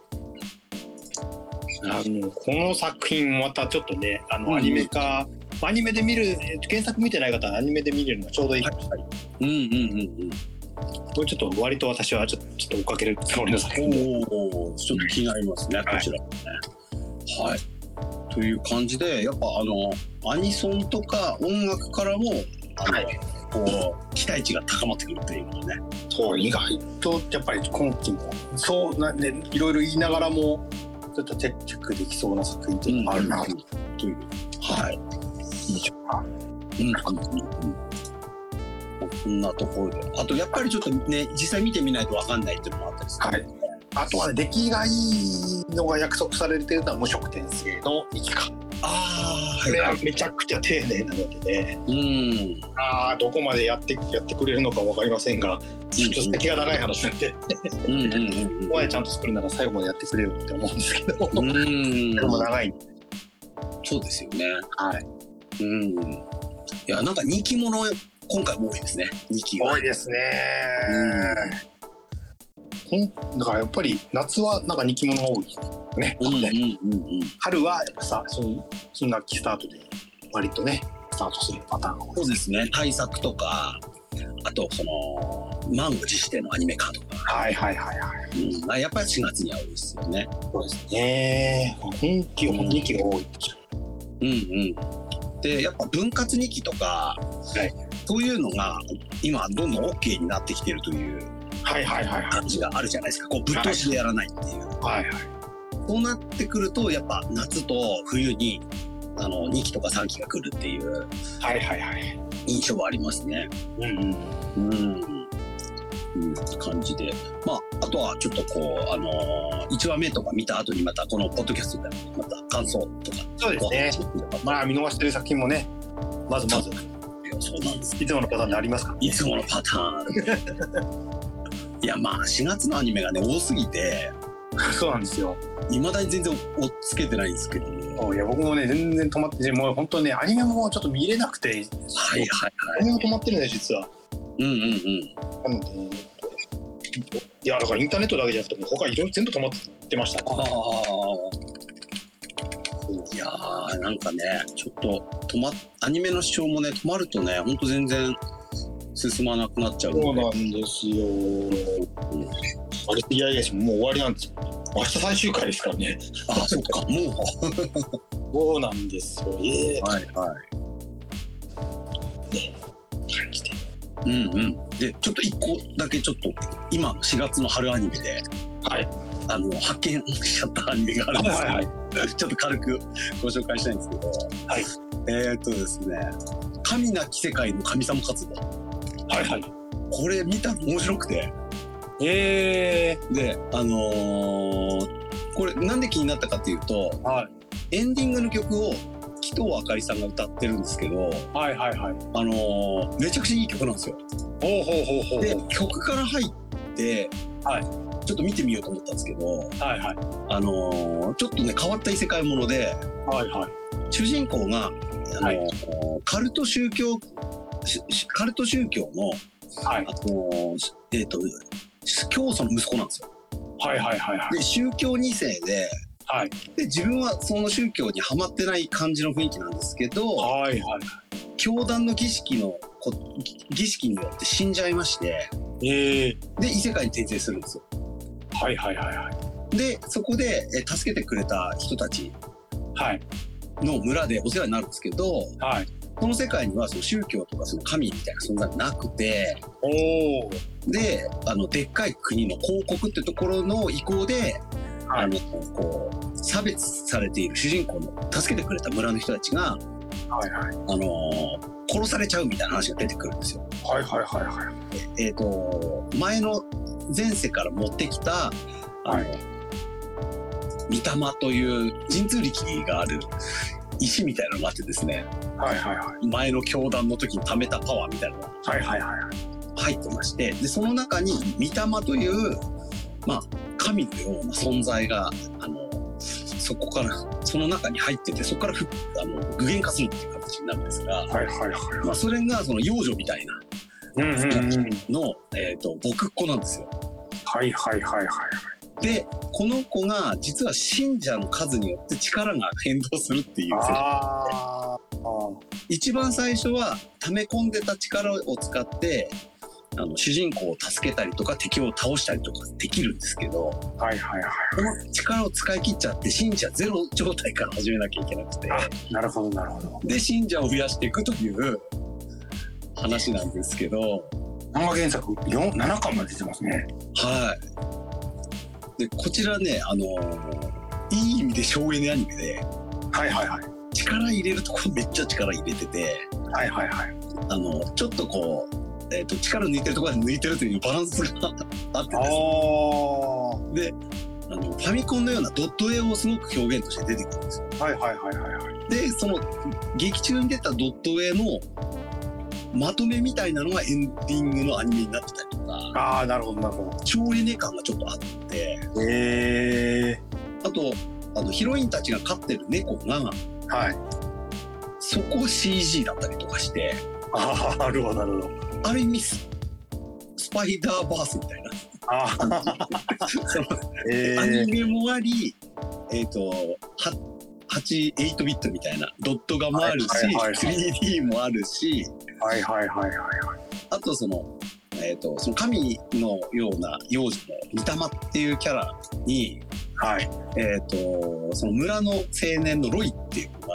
あのこの作品またちょっとね、あうんのアニメ化、アニメで見る、えー原作見てない方はアニメで見れるのがちょうどいいかもしれない。うんうんうんこれちょっと割と私はちょっとちょっと追っかけるつもりの作品で。うん。おお、ちょっと気になりますね、こちらもね。はい。という感じで、やっぱあの、アニソンとか音楽からも、あの、はいこう、期待値が高まってくるっていうのがね。そう、意外とやっぱり今期も、そうなんで、いろいろ言いながらも、ちょっとチェックできそうな作品っていうのがあるな、という。はい。印象が。うんうんうんこんなところで。あと、やっぱりちょっとね、実際見てみないとわかんないっていうのもあったりする。はい。あとはね、出来がいいのが約束されてるのは無色転生の生きか。ああ、はめちゃくちゃ丁寧なのでね、うん。ああ、どこまでやってやってくれるのかわかりませんが、ちょっと先が長い話なんで、うんうんうんここまでちゃんと作るなら最後までやってくれよって思うんですけど、うん。うんでも長い。そうですよね。はい。うん。いや、なんか人気者、今回も多いですね。人気が。多いですね。ほんだからやっぱり夏はなんか人気者が多いね。うんうんうんうん。春はやっぱさ、その新学期スタートで割とね、スタートするパターンが多いそうですね。対策とか、あと、その、満を持してのアニメ化とか。はいはいはいはい。うん。まあやっぱり4月には多いですよね。そうですね。本気、本気が多い。うんうん。で、やっぱ分割2期とか、はいそういうのが今どんどん OK になってきてるという。感じがあるじゃないですか。こうぶっ通しでやらないっていう。はいはい。そうなってくると、やっぱ夏と冬にあの2期とか3期が来るっていうはいはいはい。印象はありますね。うんうん。うん。うん、感じで。まあ、あとはちょっとこう、あのー、1話目とか見た後にまたこのポッドキャストでまた感想とかそうですね。まあ、まあ見逃してる作品もね、まずまず、そうなんです。いつものパターンでありますか？いつものパターン。いや、まあ、4月のアニメがね、多すぎて、ら。そうなんですよ。いまだに全然追っつけてないんですけども。いや僕もね全然止まってもう本当ねアニメもちょっと見れなくて、はいはいはい。アニメも止まってるね実は。うんうんうん。なのでねいやだからインターネットだけじゃなくてもう他いろいろ全部止まってました。ああ。いやー、なんかね、ちょっと止まっ、アニメの視聴もね、止まるとね、ほんと全然進まなくなっちゃうそう。なんですよ。あれいやいやもう終わりなんですよ。明日最終回ですからね。あ、そっか、も そうなんですよ。ええう。はいはい。感じで。うんうん。で、ちょっと一個だけちょっと、今、4月の春アニメで、はい。あの、発見しちゃったアニメがあるんですけど、はい ちょっと軽くご紹介したいんですけど、はい。えーっとですね、神なき世界の神様活動。はいはい。これ見たの面白くて。ええで、あのーこれなんで気になったかっていうと、はい。エンディングの曲を紀藤あかりさんが歌ってるんですけど、はいはいはい。あのーめちゃくちゃいい曲なんですよ。ほうほうほうほうでほ、曲から入って、はいちょっと見てみようと思ったんですけど、う。はいはい。あのーちょっとね、変わった異世界もので、はいはい。主人公が、あのーはいカルト宗教、カルト宗教の、はいあのーえっ、と、教祖の息子なんですよ。はいはいはいはい。で、宗教2世で、はいで、自分はその宗教にはまってない感じの雰囲気なんですけど、はいはい。教団の儀式のこ、儀式によって死んじゃいまして、ええで、異世界に転生するんですよ。はいはいはいはい。で、そこでえ助けてくれた人たちはいの村でお世話になるんですけど、はい。この世界にはその宗教とかその神みたいな存在がなくて。で、あの、でっかい国の広告ってところの意向で、はいあの、こう、差別されている主人公の助けてくれた村の人たちが、はいはい。あの殺されちゃうみたいな話が出てくるんですよ。はいはいはいはい。えっ、と、前の前世から持ってきた、あの、はい御霊という神通力がある石みたいなのがあってですね、はいはいはい。前の教団の時に貯めたパワーみたいなのがはいはいはい。入ってまして、で、その中に御霊という、まあ、神のような存在が、あの、そこからその中に入っててそこからふあの具現化するっていう形になるんですが、はいはいはい。まあ、それがその幼女みたいなうんうんうん。の、えー、と僕っ子なんですよ。はいはいはいはい。でこの子が実は信者の数によって力が変動するっていうああ。一番最初は溜め込んでた力を使ってあの主人公を助けたりとか敵を倒したりとかできるんですけどはいはいはい。この力を使い切っちゃって信者ゼロ状態から始めなきゃいけなくてなるほどなるほど。で信者を増やしていくという話なんですけど漫画原作四7巻まで出てますね。はいでこちらねあのいい意味で省エネアニメではいはいはい。力入れるところめっちゃ力入れててはいはいはい。あのちょっとこう、えー、と力抜いてるところで抜いてるというバランスがあってあですねあ。であのファミコンのようなドット絵をすごく表現として出てくるんですよ。はいはいはいはいはい。でその劇中に出たドット絵のまとめみたいなのがエンディングのアニメになってたりとか。ああなるほどなるほど。省エネ感がちょっとあって。へえあとあのヒロインたちが飼ってる猫がはい。そこ CG だったりとかして。ああなるほどなるほど。ある意味ススパイダーバースみたいな。アニえメもあり、えっ、と、は8、8ビットみたいな。ドット画もあるし、はいはいはいはい。3D もあるし、はいはいはいはいはい。あとその、えっ、と、その神のような幼女の御霊っていうキャラに、はいえっ、と、その村の青年のロイっていうのが、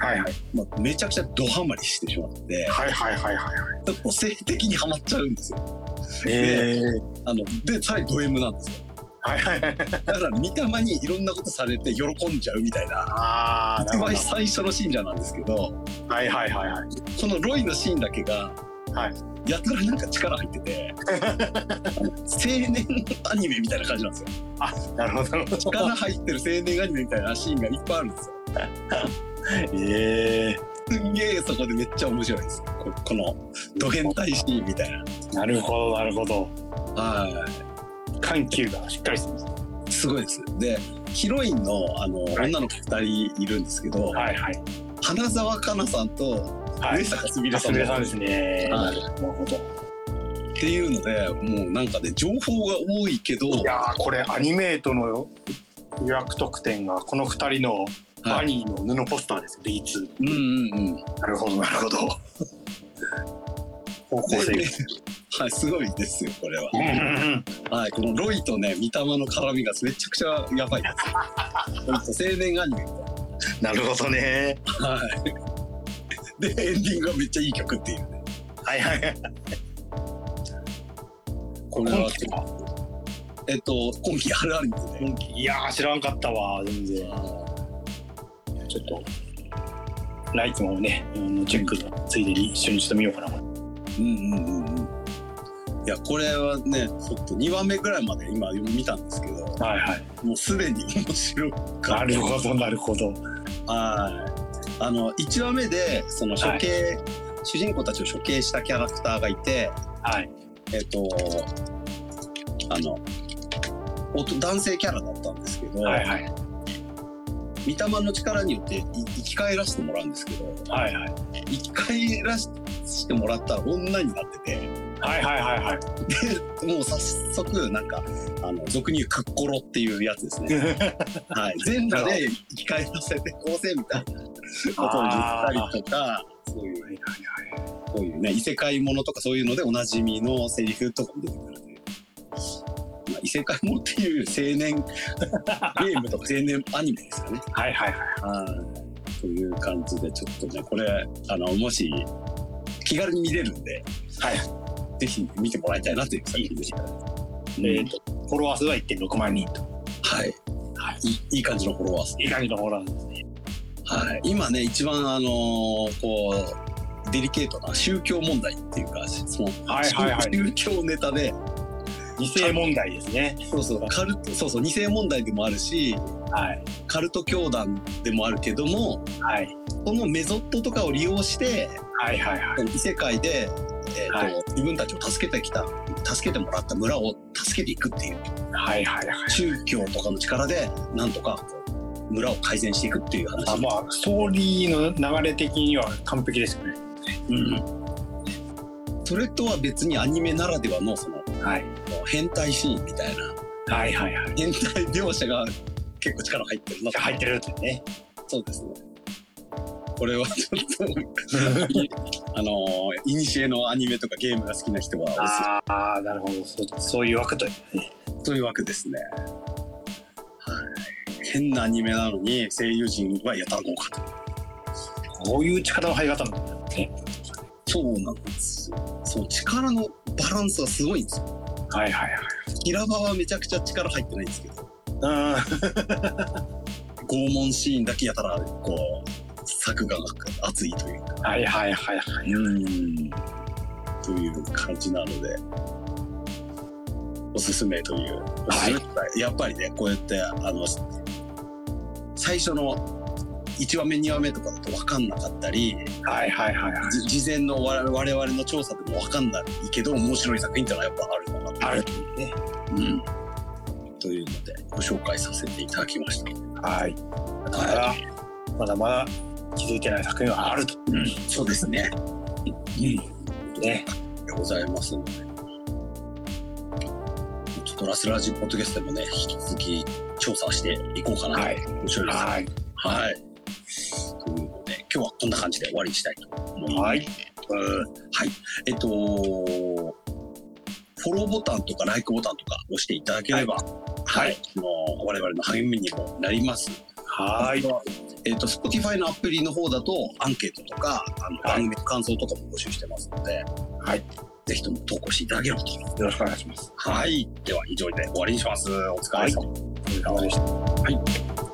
はいはいまあ、めちゃくちゃドハマりしてしまって、はいはいはいはい。ちょっと性的にハマっちゃうんですよ。ええあの、で、さらにド M なんですよ。はいはいはい。だから、御霊にいろんなことされて喜んじゃうみたいな、ああな一番。最初の信者なんですけど、はいはいはいはい。このロイのシーンだけが、はいやたらなんか力入ってて青年アニメみたいな感じなんですよあなるほどなるほど。力入ってる青年アニメみたいなシーンがいっぱいあるんですよええすんげえそこでめっちゃ面白いですここのド変態シーンみたいななるほどなるほど。は緩急がしっかりしてます。いすごいですでヒロインのあの、はい女の子2人いるんですけど、はいはい。花澤香菜さんとはい上。坂すみれさんですね。はいなるほど。ていうのでもうなんかね情報が多いけどいやーこれアニメートの予約特典がこの二人のバニーの布ポスターです、B2。うんうんうんなるほどなるほど。方向性ではいすごいですよこれははい、このロイとね、御霊の絡みがめちゃくちゃやばいです。青年アニメみなるほどね。たいな。はい。で、エンディングがめっちゃいい曲っていうね。はいはいはい。これは、えっと、今期あるあるんですね。いやー知らんかったわ全然。ちょっとライツもねチェックのついでに一緒にちょっと見ようかな。うんうんうんうん。いや、これはね、ちょっと2話目ぐらいまで今見たんですけど、はいはい。もうすでに 面白かなっるほどなるほど。た。はい。あの、1話目で、その処刑、主人公たちを処刑したキャラクターがいて、はいえっ、と、あの、男性キャラだったんですけど、はいはい御霊の力によってい生き返らせてもらうんですけど、はいはい生き返らせてもらったら女になってて、はいはいはいはい。で、もう早速、なんか、あの、俗に言うクッコロっていうやつですね。はい。全裸で生き返らせてこうせみたいなことを言ったりとか、そういう、こういうね、異世界ものとかそういうのでおなじみのセリフとかも出てくるという。まあ、異世界ものっていう青年ゲームとか青年アニメですかね。はいはいはい。はい。という感じで、ちょっとね、これ、あの、もし、気軽に見れるんで、はい。ぜひ見てもらいたいなという作品でした。えーと、フォロワー数は1.6万人と。はい。はいいいい感じのフォロワー数。いい感じのフォロワーですね。はい。今ね、一番、あのーこう、デリケートな宗教問題っていうか、その、はいはいはい宗教ネタで、二世問題ですね。そうそう、カルト、そうそう、二世問題でもあるし、はい。カルト教団でもあるけども、はい。そのメソッドとかを利用して、はいはいはい。異世界で、えーとはい。自分たちを助けてきた、助けてもらった村を助けていくっていう、はいはいはい。宗教とかの力で、なんとか村を改善していくっていう話。あまあストーリーの流れ的には完璧ですよね。うん。それとは別にアニメならではのそのはい。変態シーンみたいな。はいはいはい。変態描写が結構力入ってるな入ってるってね。そうですね。これはちょっと あのいにしえのアニメとかゲームが好きな人はああなるほどそそういう枠というねめというわけですね。はい。変なアニメなのに声優陣はやたら豪華と。こういう力の入り方なんだねそうなんですよ。そう力のバランスがすごいんですよ。はいはいはい平場はめちゃくちゃ力入ってないんですけど、あ 拷問シーンだけやたらこう作画が熱いというか。はいはいはいはいうん。という感じなので、おすすめという。おすすめってやっぱりね、こうやって、あの、最初の1話目、2話目とかだと分かんなかったり、はいはいはいはいじ事前の我々の調査でも分かんないけど、面白い作品ってのはやっぱあるのかなあるねうん。というので、ご紹介させていただきました。はいだからまだまだ気づいてない作品はあるとうん、そうですね。うん。ねでございますので。ちょっとラスラジポッドキャストでもね、引き続き調査していこうかなと。はい面白いです。はいはい。というので、今日はこんな感じで終わりにしたいと思います。はいうんはい。えっと、フォローボタンとかライクボタンとか押していただければ、はい。あの我々の励みにもなります。はいえっと、Spotify のアプリの方だと、アンケートとか、あの、はい番組の感想とかも募集してますので、はいぜひとも投稿していただければと。よろしくお願いしますはい。では、以上で終わりにします。お疲れ様。お疲れ様でしたはい。